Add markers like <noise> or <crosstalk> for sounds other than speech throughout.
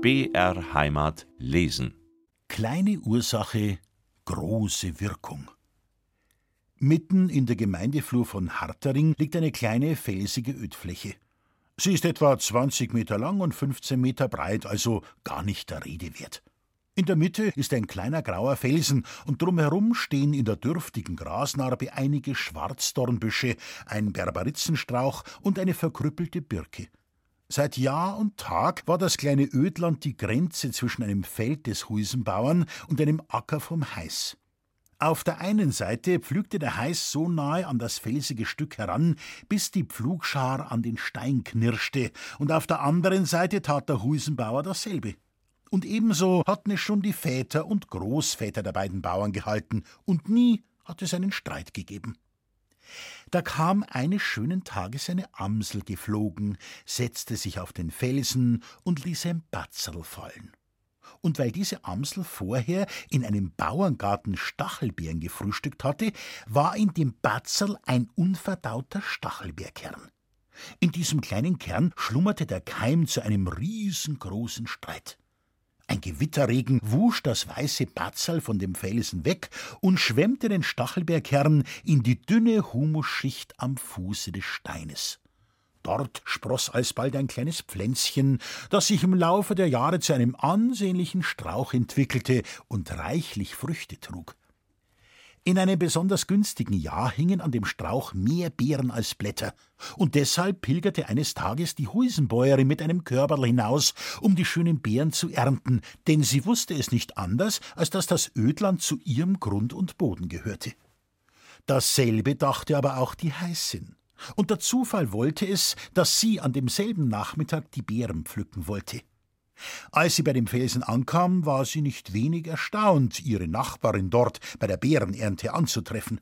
BR Heimat lesen. Kleine Ursache, große Wirkung. Mitten in der Gemeindeflur von Hartering liegt eine kleine felsige Ödfläche. Sie ist etwa 20 Meter lang und 15 Meter breit, also gar nicht der Rede wert. In der Mitte ist ein kleiner grauer Felsen und drumherum stehen in der dürftigen Grasnarbe einige Schwarzdornbüsche, ein Berberitzenstrauch und eine verkrüppelte Birke. Seit Jahr und Tag war das kleine Ödland die Grenze zwischen einem Feld des Huisenbauern und einem Acker vom Heiß. Auf der einen Seite pflügte der Heiß so nahe an das felsige Stück heran, bis die Pflugschar an den Stein knirschte, und auf der anderen Seite tat der Huisenbauer dasselbe. Und ebenso hatten es schon die Väter und Großväter der beiden Bauern gehalten, und nie hat es einen Streit gegeben. Da kam eines schönen Tages eine Amsel geflogen, setzte sich auf den Felsen und ließ ein Batzerl fallen. Und weil diese Amsel vorher in einem Bauerngarten Stachelbeeren gefrühstückt hatte, war in dem Batzerl ein unverdauter Stachelbeerkern. In diesem kleinen Kern schlummerte der Keim zu einem riesengroßen Streit. Ein Gewitterregen wusch das weiße Batzal von dem Felsen weg und schwemmte den Stachelbeerkern in die dünne Humusschicht am Fuße des Steines. Dort spross alsbald ein kleines Pflänzchen, das sich im Laufe der Jahre zu einem ansehnlichen Strauch entwickelte und reichlich Früchte trug. In einem besonders günstigen Jahr hingen an dem Strauch mehr Beeren als Blätter, und deshalb pilgerte eines Tages die Huisenbäuerin mit einem Körperl hinaus, um die schönen Beeren zu ernten, denn sie wusste es nicht anders, als dass das Ödland zu ihrem Grund und Boden gehörte. Dasselbe dachte aber auch die Heißin. Und der Zufall wollte es, dass sie an demselben Nachmittag die Beeren pflücken wollte. Als sie bei dem Felsen ankam, war sie nicht wenig erstaunt, ihre Nachbarin dort bei der Beerenernte anzutreffen.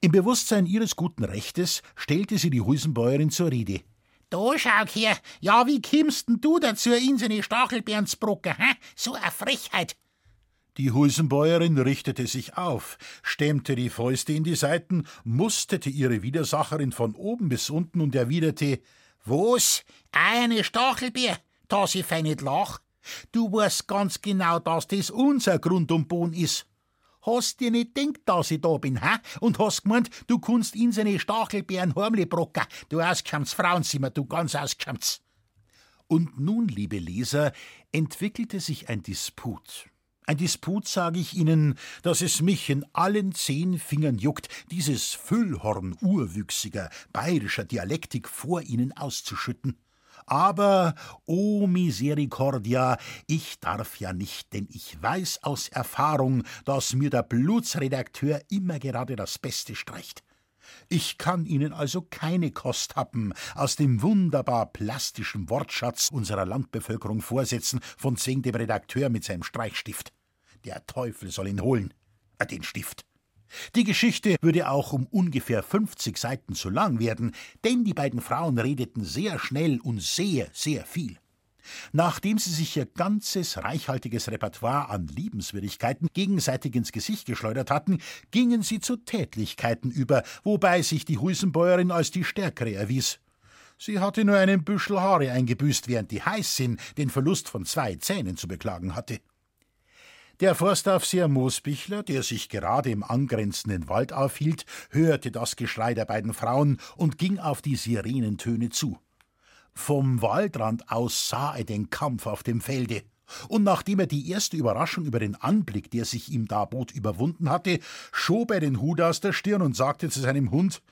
Im Bewusstsein ihres guten Rechtes stellte sie die Huisenbäuerin zur Rede. Da schau her, ja, wie kimmst denn du dazu, in seine brocken, hä? So eine Frechheit. Die Huisenbäuerin richtete sich auf, stemmte die Fäuste in die Seiten, musterte ihre Widersacherin von oben bis unten und erwiderte: Was? Eine Stachelbeer? Dass ich fein nicht lach. Du weißt ganz genau, dass das unser Grund und Boden ist. Hast dir nicht denkt, dass ich da bin, hä? Und hast gemeint, du kannst in seine Stachelbeeren heimle brocken. Du auskämmts Frauenzimmer, du ganz auskämmts. Und nun, liebe Leser, entwickelte sich ein Disput. Ein Disput, sage ich Ihnen, dass es mich in allen zehn Fingern juckt, dieses Füllhorn urwüchsiger, bayerischer Dialektik vor Ihnen auszuschütten. Aber, o oh Misericordia, ich darf ja nicht, denn ich weiß aus Erfahrung, dass mir der Blutsredakteur immer gerade das Beste streicht. Ich kann Ihnen also keine Kost happen aus dem wunderbar plastischen Wortschatz unserer Landbevölkerung vorsetzen, von zwing dem Redakteur mit seinem Streichstift. Der Teufel soll ihn holen, äh, den Stift. Die Geschichte würde auch um ungefähr 50 Seiten zu lang werden, denn die beiden Frauen redeten sehr schnell und sehr, sehr viel. Nachdem sie sich ihr ganzes reichhaltiges Repertoire an Liebenswürdigkeiten gegenseitig ins Gesicht geschleudert hatten, gingen sie zu Tätlichkeiten über, wobei sich die Huisenbäuerin als die Stärkere erwies. Sie hatte nur einen Büschel Haare eingebüßt, während die Heißin den Verlust von zwei Zähnen zu beklagen hatte. Der Forstaufseher Moosbichler, der sich gerade im angrenzenden Wald aufhielt, hörte das Geschrei der beiden Frauen und ging auf die Sirenentöne zu. Vom Waldrand aus sah er den Kampf auf dem Felde. Und nachdem er die erste Überraschung über den Anblick, der sich ihm da bot, überwunden hatte, schob er den Hut aus der Stirn und sagte zu seinem Hund: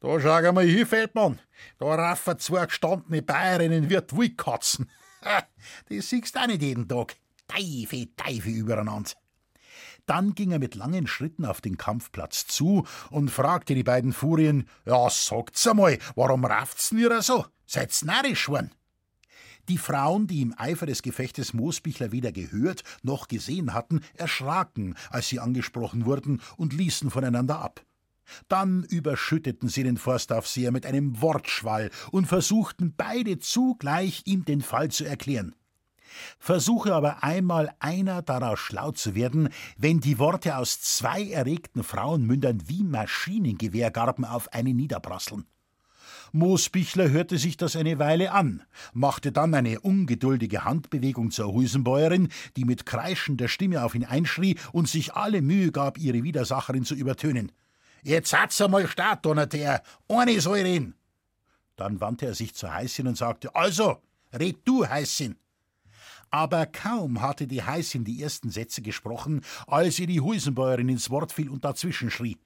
Da schau mal hier, Feldmann, da raffen zwei gestandene Bayerinnen wie Wildkatzen. Das <laughs> siehst du auch nicht jeden Tag. Teufel, Teufel übereinander. Dann ging er mit langen Schritten auf den Kampfplatz zu und fragte die beiden Furien: Ja, sagt's einmal, warum rafft's denn ihr so? Seid's narrisch worden? Die Frauen, die im Eifer des Gefechtes Moosbichler weder gehört noch gesehen hatten, erschraken, als sie angesprochen wurden und ließen voneinander ab. Dann überschütteten sie den Forstaufseher mit einem Wortschwall und versuchten beide zugleich, ihm den Fall zu erklären. Versuche aber einmal einer daraus schlau zu werden, wenn die Worte aus zwei erregten Frauenmündern wie Maschinengewehrgarben auf einen niederprasseln. Moosbichler hörte sich das eine Weile an, machte dann eine ungeduldige Handbewegung zur Husenbäuerin, die mit kreischender Stimme auf ihn einschrie und sich alle Mühe gab, ihre Widersacherin zu übertönen. Jetzt hat's einmal statt, donnerte er. Soll reden. Dann wandte er sich zur Heißin und sagte: Also, red du, Heißin. Aber kaum hatte die Heißin die ersten Sätze gesprochen, als ihr die Husenbäuerin ins Wort fiel und dazwischen schrie.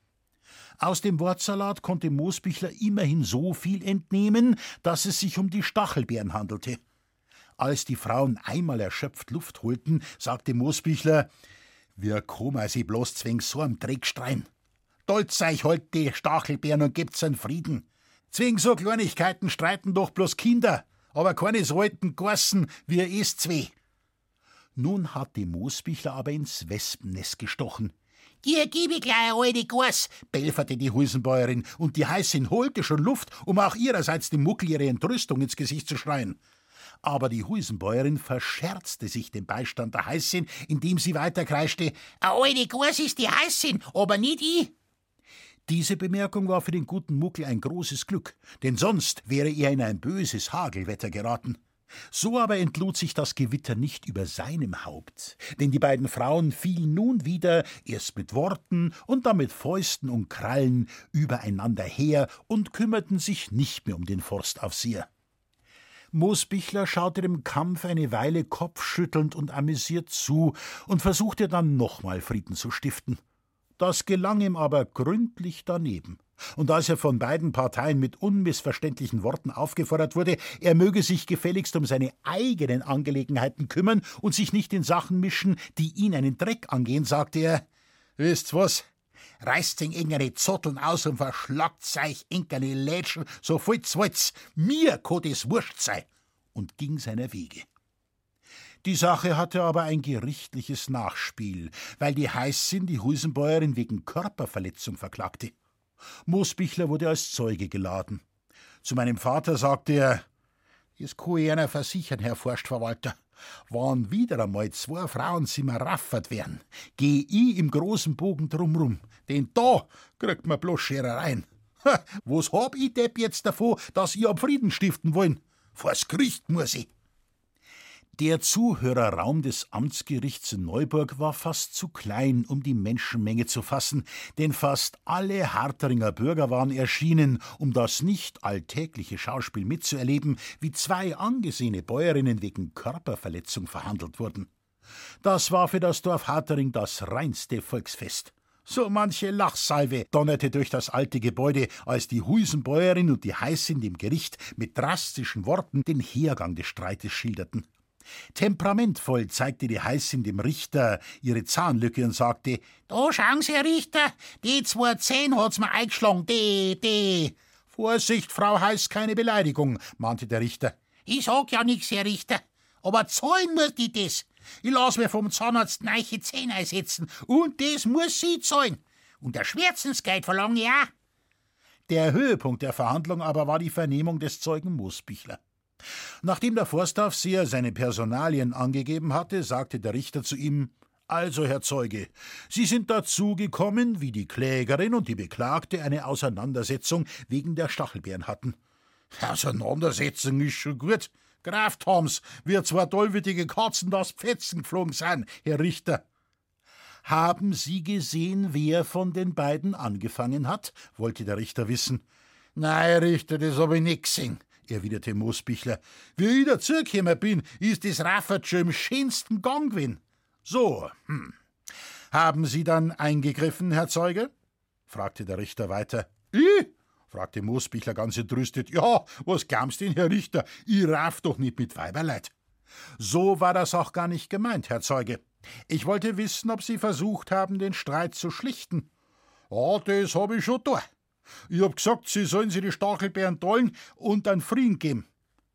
Aus dem Wortsalat konnte Moosbichler immerhin so viel entnehmen, dass es sich um die Stachelbeeren handelte. Als die Frauen einmal erschöpft Luft holten, sagte Moosbichler: Wir kommen sie bloß zwing so am Dreck streien. Dolz euch halt die Stachelbeeren und gebt's einen Frieden. Zwing so Kleinigkeiten streiten doch bloß Kinder, aber keine alten Gorsen wie ihr zwei. Nun hat die Moosbichler aber ins Wespennest gestochen. Hier gib ich gleich eine alte Gors, belferte die Husenbäuerin, und die Heißin holte schon Luft, um auch ihrerseits dem Muckel ihre Entrüstung ins Gesicht zu schreien. Aber die Husenbäuerin verscherzte sich den Beistand der Heißin, indem sie weiter kreischte: Eine alte Gors ist die Heißin, aber nicht ich. Diese Bemerkung war für den guten Muckel ein großes Glück, denn sonst wäre er in ein böses Hagelwetter geraten. So aber entlud sich das Gewitter nicht über seinem Haupt, denn die beiden Frauen fielen nun wieder, erst mit Worten und dann mit Fäusten und Krallen, übereinander her und kümmerten sich nicht mehr um den Forstaufseher. Moosbichler schaute dem Kampf eine Weile kopfschüttelnd und amüsiert zu und versuchte dann nochmal Frieden zu stiften. Das gelang ihm aber gründlich daneben. Und als er von beiden Parteien mit unmissverständlichen Worten aufgefordert wurde, er möge sich gefälligst um seine eigenen Angelegenheiten kümmern und sich nicht in Sachen mischen, die ihn einen Dreck angehen, sagte er: Wisst's was? Reißt den engere Zotteln aus und verschlagt seich engere Lädschen, so voll's wollt's. Mir kann das wurscht sein. Und ging seiner Wege. Die Sache hatte aber ein gerichtliches Nachspiel, weil die Heißin die Husenbäuerin wegen Körperverletzung verklagte. Moosbichler wurde als Zeuge geladen. Zu meinem Vater sagte er: Das kann ich einer versichern, Herr Forstverwalter. Wann wieder einmal zwei Frauenzimmer raffert werden, geh ich im großen Bogen drumrum, denn da kriegt man bloß Scherereien. was hab ich Depp jetzt davon, dass ihr ab Frieden stiften wollen? Vors Gericht muss ich. Der Zuhörerraum des Amtsgerichts in Neuburg war fast zu klein, um die Menschenmenge zu fassen, denn fast alle Harteringer Bürger waren erschienen, um das nicht alltägliche Schauspiel mitzuerleben, wie zwei angesehene Bäuerinnen wegen Körperverletzung verhandelt wurden. Das war für das Dorf Hartering das reinste Volksfest. So manche Lachsalve donnerte durch das alte Gebäude, als die Huisenbäuerin und die Heißin dem Gericht mit drastischen Worten den Hergang des Streites schilderten. Temperamentvoll zeigte die Heißin dem Richter ihre Zahnlücke und sagte: Da schauen Sie, Herr Richter, die zwei Zehen hat's mir eingeschlagen, die, die. Vorsicht, Frau Heiß, keine Beleidigung, mahnte der Richter. Ich sag ja nix, Herr Richter, aber zahlen muss die das. Ich lass mir vom Zahnarzt neiche Zähne einsetzen und das muss sie zahlen. Und der Schmerzensgeld verlange ich auch. Der Höhepunkt der Verhandlung aber war die Vernehmung des Zeugen Moosbichler. Nachdem der Forstaufseher seine Personalien angegeben hatte, sagte der Richter zu ihm Also, Herr Zeuge, Sie sind dazu gekommen, wie die Klägerin und die Beklagte eine Auseinandersetzung wegen der Stachelbeeren hatten. Auseinandersetzung ist schon gut. Graf Toms, wir zwei tollwütige Katzen das Pfetzen geflogen sind, Herr Richter. Haben Sie gesehen, wer von den beiden angefangen hat? wollte der Richter wissen. Nein, Richter, das hab ich nicht gesehen erwiderte Moosbichler. Wie ich dazugekommen bin, ist das Raffert schon im schönsten Gang gewesen. So, hm. Haben Sie dann eingegriffen, Herr Zeuge? fragte der Richter weiter. Ich? fragte Moosbichler ganz entrüstet. Ja, was glaubst denn, Herr Richter? Ich raff doch nicht mit Weiberleid. So war das auch gar nicht gemeint, Herr Zeuge. Ich wollte wissen, ob Sie versucht haben, den Streit zu schlichten. Ja, das hab ich schon da. Ich hab gesagt, sie sollen sich die Stachelbeeren tollen und einen Frieden geben.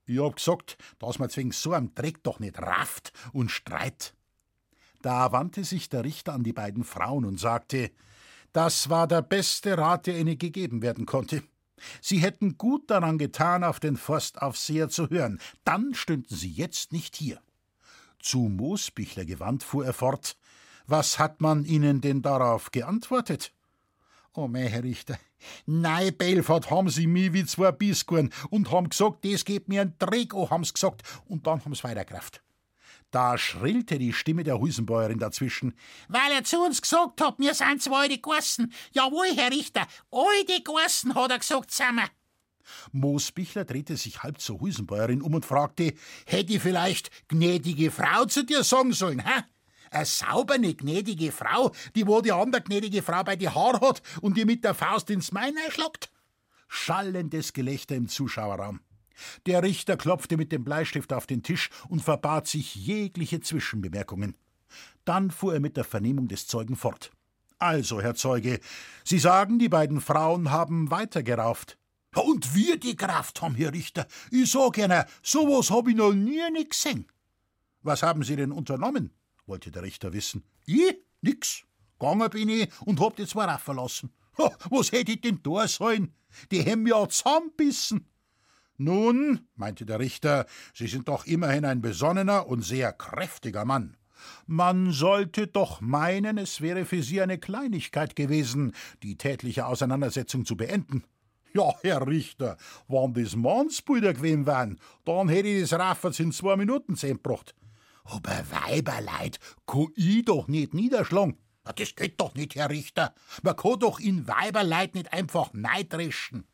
Ich hab gesagt, dass man zwingen so einem Dreck doch nicht rafft und streit. Da wandte sich der Richter an die beiden Frauen und sagte, das war der beste Rat, der ihnen gegeben werden konnte. Sie hätten gut daran getan, auf den Forstaufseher zu hören, dann stünden sie jetzt nicht hier. Zu Moosbichler gewandt fuhr er fort, was hat man ihnen denn darauf geantwortet? Oh mei, Herr Richter, nein, Belfort haben sie mich wie zwei Biskuren und haben gesagt, das geht mir ein Dreck an, haben's gesagt, und dann haben's weitergekraft. Da schrillte die Stimme der Husenbäuerin dazwischen. Weil er zu uns gesagt hat, wir sind zwei alte Gassen. Jawohl, Herr Richter, alte Gassen, hat er gesagt, wir. Moosbichler drehte sich halb zur Husenbäuerin um und fragte, hätte ich vielleicht gnädige Frau zu dir sagen sollen, hä? Eine saubere, gnädige Frau, die wo die andere gnädige Frau bei die Haar hat und die mit der Faust ins Main einschlagt? Schallendes Gelächter im Zuschauerraum. Der Richter klopfte mit dem Bleistift auf den Tisch und verbat sich jegliche Zwischenbemerkungen. Dann fuhr er mit der Vernehmung des Zeugen fort. Also, Herr Zeuge, Sie sagen, die beiden Frauen haben weitergerauft. Und wir die Kraft haben, Herr Richter. Ich sag Ihnen, sowas hab ich noch nie nicht gesehen. Was haben Sie denn unternommen? Wollte der Richter wissen. Ich? Nix. Gegangen bin ich und hab die zwei raffen lassen. Was hätte ich denn da sollen? Die haben ja zusammenbissen. Nun, meinte der Richter, Sie sind doch immerhin ein besonnener und sehr kräftiger Mann. Man sollte doch meinen, es wäre für Sie eine Kleinigkeit gewesen, die tätliche Auseinandersetzung zu beenden. Ja, Herr Richter, wann das Mannsbrüder gewesen wären, dann hätte ich das Rafferts in zwei Minuten gebracht. Aber Weiberleid kann ich doch nicht niederschlagen. Das geht doch nicht, Herr Richter. Man kann doch in Weiberleid nicht einfach neidreschen.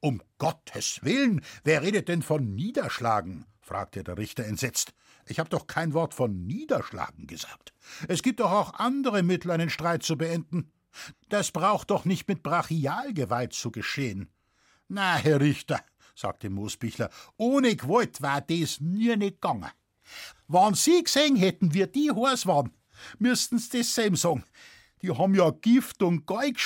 Um Gottes Willen, wer redet denn von Niederschlagen? fragte der Richter entsetzt. Ich habe doch kein Wort von Niederschlagen gesagt. Es gibt doch auch andere Mittel, einen Streit zu beenden. Das braucht doch nicht mit Brachialgewalt zu geschehen. Na, Herr Richter, sagte Moosbichler, ohne Gewalt war das nie nicht gegangen. Wann Sie gesehen hätten, wie die heiß waren, müssten's das selber sagen. Die haben ja Gift und Geig.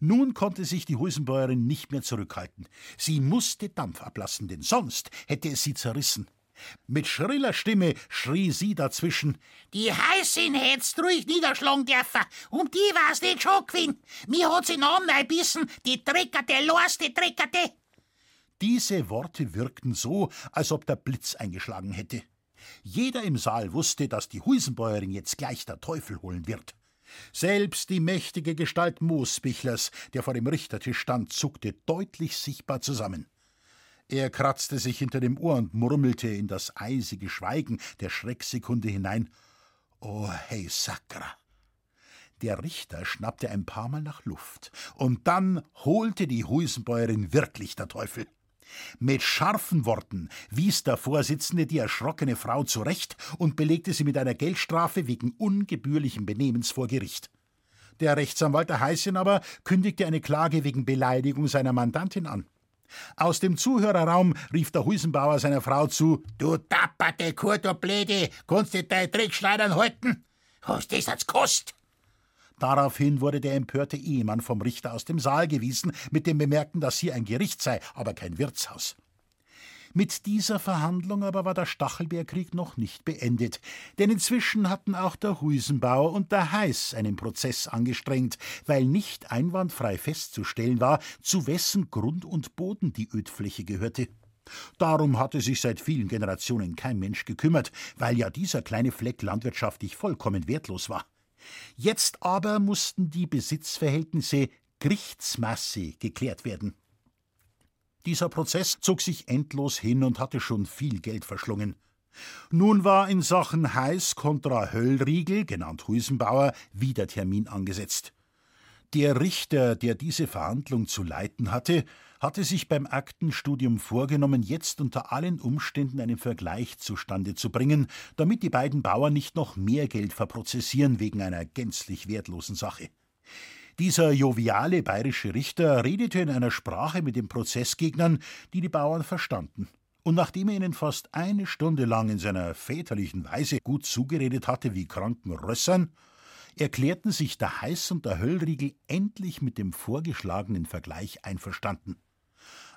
Nun konnte sich die Husenbäuerin nicht mehr zurückhalten. Sie musste Dampf ablassen, denn sonst hätte es sie zerrissen. Mit schriller Stimme schrie sie dazwischen: Die Heißin hättst ruhig niederschlagen dürfen, um die war's nicht schon gewesen. Mir hat sie einbissen, die Dreckerte, die Dreckerte. Diese Worte wirkten so, als ob der Blitz eingeschlagen hätte. Jeder im Saal wusste, dass die Husenbäuerin jetzt gleich der Teufel holen wird. Selbst die mächtige Gestalt Moosbichlers, der vor dem Richtertisch stand, zuckte deutlich sichtbar zusammen. Er kratzte sich hinter dem Ohr und murmelte in das eisige Schweigen der Schrecksekunde hinein: Oh, hey, Sakra! Der Richter schnappte ein paar Mal nach Luft, und dann holte die Huisenbäuerin wirklich der Teufel. Mit scharfen Worten wies der Vorsitzende die erschrockene Frau zurecht und belegte sie mit einer Geldstrafe wegen ungebührlichen Benehmens vor Gericht. Der Rechtsanwalt der Heißin aber kündigte eine Klage wegen Beleidigung seiner Mandantin an. Aus dem Zuhörerraum rief der Huisenbauer seiner Frau zu: Du tapperte Kur, kannst du deine Dreckschleidern halten? Hast das als Kost? Daraufhin wurde der empörte Ehemann vom Richter aus dem Saal gewiesen, mit dem Bemerken, dass hier ein Gericht sei, aber kein Wirtshaus. Mit dieser Verhandlung aber war der Stachelbeerkrieg noch nicht beendet, denn inzwischen hatten auch der Huisenbauer und der Heiß einen Prozess angestrengt, weil nicht einwandfrei festzustellen war, zu wessen Grund und Boden die Ödfläche gehörte. Darum hatte sich seit vielen Generationen kein Mensch gekümmert, weil ja dieser kleine Fleck landwirtschaftlich vollkommen wertlos war. Jetzt aber mussten die Besitzverhältnisse Gerichtsmasse geklärt werden. Dieser Prozess zog sich endlos hin und hatte schon viel Geld verschlungen. Nun war in Sachen Heiß kontra Höllriegel, genannt Huisenbauer, wieder Termin angesetzt. Der Richter, der diese Verhandlung zu leiten hatte, hatte sich beim Aktenstudium vorgenommen, jetzt unter allen Umständen einen Vergleich zustande zu bringen, damit die beiden Bauern nicht noch mehr Geld verprozessieren wegen einer gänzlich wertlosen Sache. Dieser joviale bayerische Richter redete in einer Sprache mit den Prozessgegnern, die die Bauern verstanden. Und nachdem er ihnen fast eine Stunde lang in seiner väterlichen Weise gut zugeredet hatte wie kranken Rössern, erklärten sich der Heiß und der Höllriegel endlich mit dem vorgeschlagenen Vergleich einverstanden.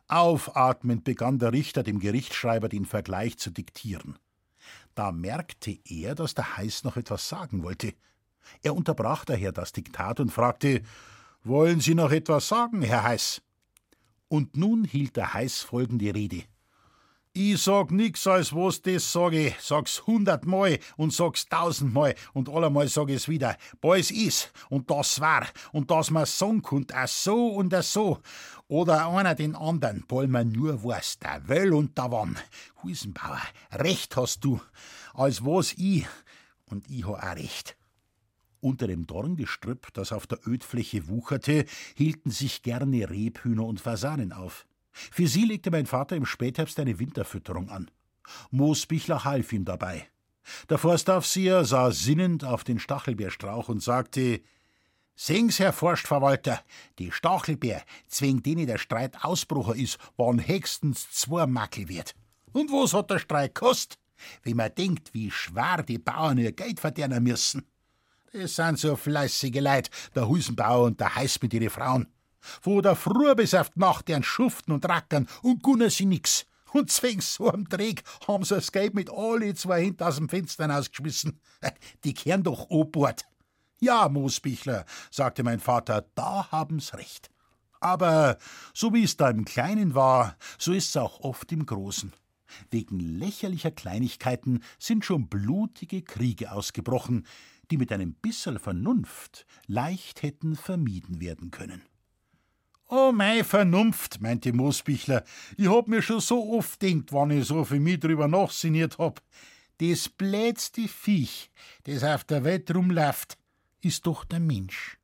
Aufatmend begann der Richter dem Gerichtsschreiber den Vergleich zu diktieren. Da merkte er, dass der Heiß noch etwas sagen wollte. Er unterbrach daher das Diktat und fragte Wollen Sie noch etwas sagen, Herr Heiß? Und nun hielt der Heiß folgende Rede Ich sag nix, als was das sage. Sag's hundertmal und sag's tausendmal und allemal sag ich's wieder. Bals is und das war und dass man sagen könnt, a so und a so. Oder einer den anderen, weil man nur weiß, der Well und der Wann. Huisenbauer, recht hast du, als was ich und ich ha auch recht. Unter dem Dorngestrüpp, das auf der Ödfläche wucherte, hielten sich gerne Rebhühner und Fasanen auf. Für sie legte mein Vater im Spätherbst eine Winterfütterung an. Moosbichler half ihm dabei. Der Forstaufseher sah sinnend auf den Stachelbeerstrauch und sagte: Sehen's, Herr Forstverwalter, die Stachelbeer, zwing denen der Streit Ausbrucher ist, waren höchstens zwei Mackel wert. Und was hat der Streit kost? Wenn man denkt, wie schwer die Bauern ihr Geld verdienen müssen. Das sind so fleißige Leid, der Husenbauer und der Heiß mit ihren Frauen. Wo der Früh bis auf die Nacht deren schuften und rackern und gunnen sie nix. Und zwing so am Dreck haben sie das Geld mit alle zwei hinter aus dem Fenster ausgeschmissen. <laughs> Die kehren doch Obort. Ja, Moosbichler, sagte mein Vater, da haben's recht. Aber so wie es da im Kleinen war, so ist's auch oft im Großen. Wegen lächerlicher Kleinigkeiten sind schon blutige Kriege ausgebrochen, die mit einem bisserl Vernunft leicht hätten vermieden werden können. Oh, mei Vernunft, meinte Moosbichler, ich hab mir schon so oft denkt, wann ich so für mich drüber nachsinniert hab. Das blätste Viech, das auf der Welt rumläuft, ist doch der Mensch.